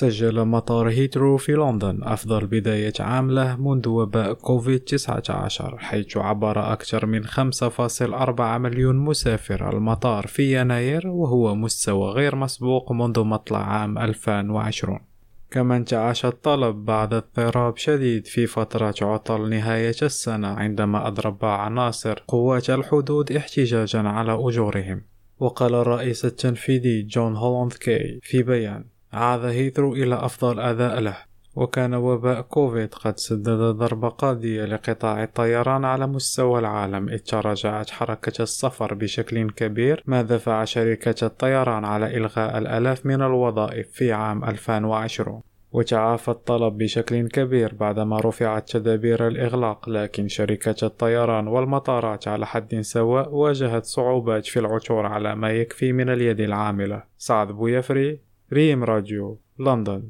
سجل مطار هيترو في لندن. أفضل بداية عام له منذ وباء كوفيد-19 حيث عبر أكثر من 5.4 مليون مسافر المطار في يناير وهو مستوى غير مسبوق منذ مطلع عام 2020 كما انتعش الطلب بعد اضطراب شديد في فترة عطل نهاية السنة عندما أضرب عناصر قوات الحدود احتجاجا على أجورهم. وقال الرئيس التنفيذي جون هولند كي في بيان عاد هيثرو إلى أفضل أداء له وكان وباء كوفيد قد سدد ضربة قاضية لقطاع الطيران على مستوى العالم إذ تراجعت حركة السفر بشكل كبير ما دفع شركة الطيران على إلغاء الآلاف من الوظائف في عام 2020 وتعافى الطلب بشكل كبير بعدما رفعت تدابير الإغلاق لكن شركة الطيران والمطارات على حد سواء واجهت صعوبات في العثور على ما يكفي من اليد العاملة. سعد بويفري ريم راديو لندن